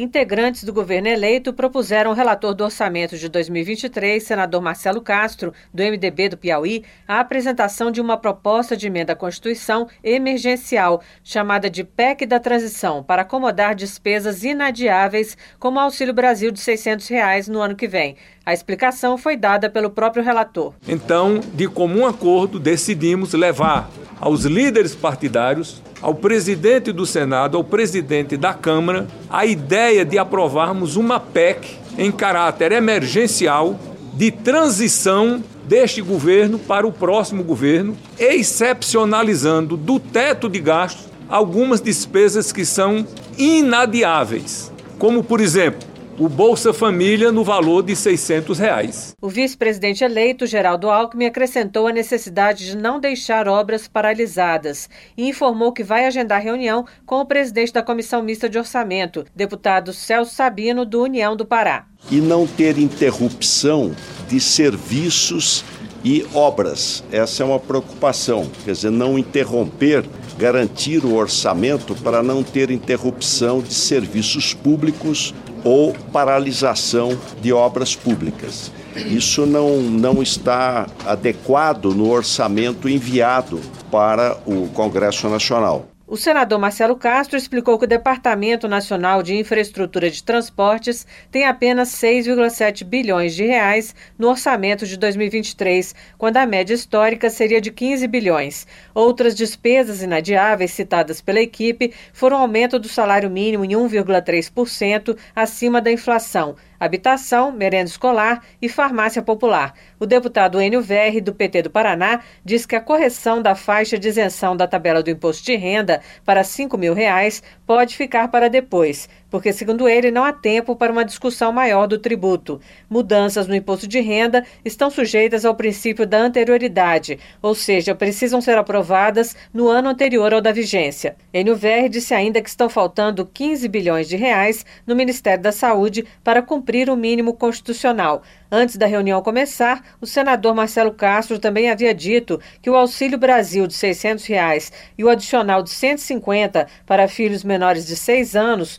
Integrantes do governo eleito propuseram ao relator do orçamento de 2023, senador Marcelo Castro, do MDB do Piauí, a apresentação de uma proposta de emenda à Constituição emergencial, chamada de PEC da Transição, para acomodar despesas inadiáveis, como Auxílio Brasil de 600 reais no ano que vem. A explicação foi dada pelo próprio relator. Então, de comum acordo, decidimos levar aos líderes partidários ao presidente do Senado, ao presidente da Câmara, a ideia de aprovarmos uma PEC em caráter emergencial de transição deste governo para o próximo governo, excepcionalizando do teto de gastos algumas despesas que são inadiáveis, como por exemplo, o Bolsa Família no valor de 600 reais. O vice-presidente eleito, Geraldo Alckmin, acrescentou a necessidade de não deixar obras paralisadas e informou que vai agendar reunião com o presidente da Comissão Mista de Orçamento, deputado Celso Sabino, do União do Pará. E não ter interrupção de serviços e obras. Essa é uma preocupação, quer dizer, não interromper, garantir o orçamento para não ter interrupção de serviços públicos ou paralisação de obras públicas. Isso não, não está adequado no orçamento enviado para o Congresso Nacional. O senador Marcelo Castro explicou que o Departamento Nacional de Infraestrutura de Transportes tem apenas 6,7 bilhões de reais no orçamento de 2023, quando a média histórica seria de 15 bilhões. Outras despesas inadiáveis citadas pela equipe foram o aumento do salário mínimo em 1,3% acima da inflação, habitação, merenda escolar e farmácia popular. O deputado Enio Verri, do PT do Paraná, diz que a correção da faixa de isenção da tabela do imposto de renda para 5 mil reais pode ficar para depois, porque, segundo ele, não há tempo para uma discussão maior do tributo. Mudanças no imposto de renda estão sujeitas ao princípio da anterioridade, ou seja, precisam ser aprovadas no ano anterior ao da vigência. Enio Verri disse ainda que estão faltando 15 bilhões de reais no Ministério da Saúde para cumprir o mínimo constitucional. Antes da reunião começar, o senador Marcelo Castro também havia dito que o Auxílio Brasil de 600 reais e o adicional de 150 para filhos menores de 6 anos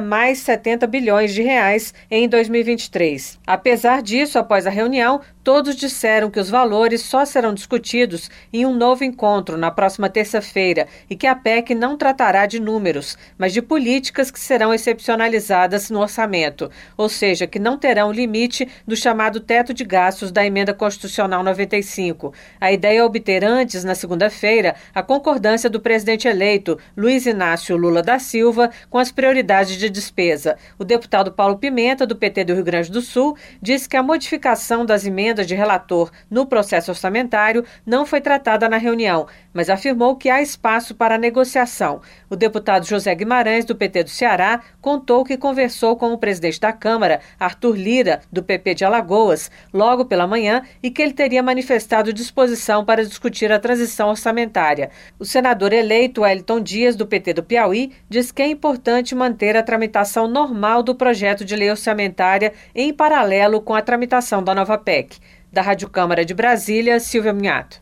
mais 70 bilhões de reais em 2023. Apesar disso, após a reunião, todos disseram que os valores só serão discutidos em um novo encontro na próxima terça-feira e que a PEC não tratará de números, mas de políticas que serão excepcionalizadas no orçamento, ou seja, que não terão limite do chamado teto de gastos da Emenda Constitucional 95. A ideia é obter antes, na segunda-feira, a concordância do presidente eleito, Luiz Inácio Lula da Silva, com as prioridades de despesa. O deputado Paulo Pimenta, do PT do Rio Grande do Sul, disse que a modificação das emendas de relator no processo orçamentário não foi tratada na reunião, mas afirmou que há espaço para negociação. O deputado José Guimarães, do PT do Ceará, contou que conversou com o presidente da Câmara, Arthur Lira, do PP de Alagoas, logo pela manhã e que ele teria manifestado disposição para discutir a transição orçamentária. O senador eleito Wellington Dias, do PT do Piauí, diz que é importante manter a tramitação normal do projeto de lei orçamentária em paralelo com a tramitação da nova PEC. Da Rádio Câmara de Brasília, Silvia Minhato.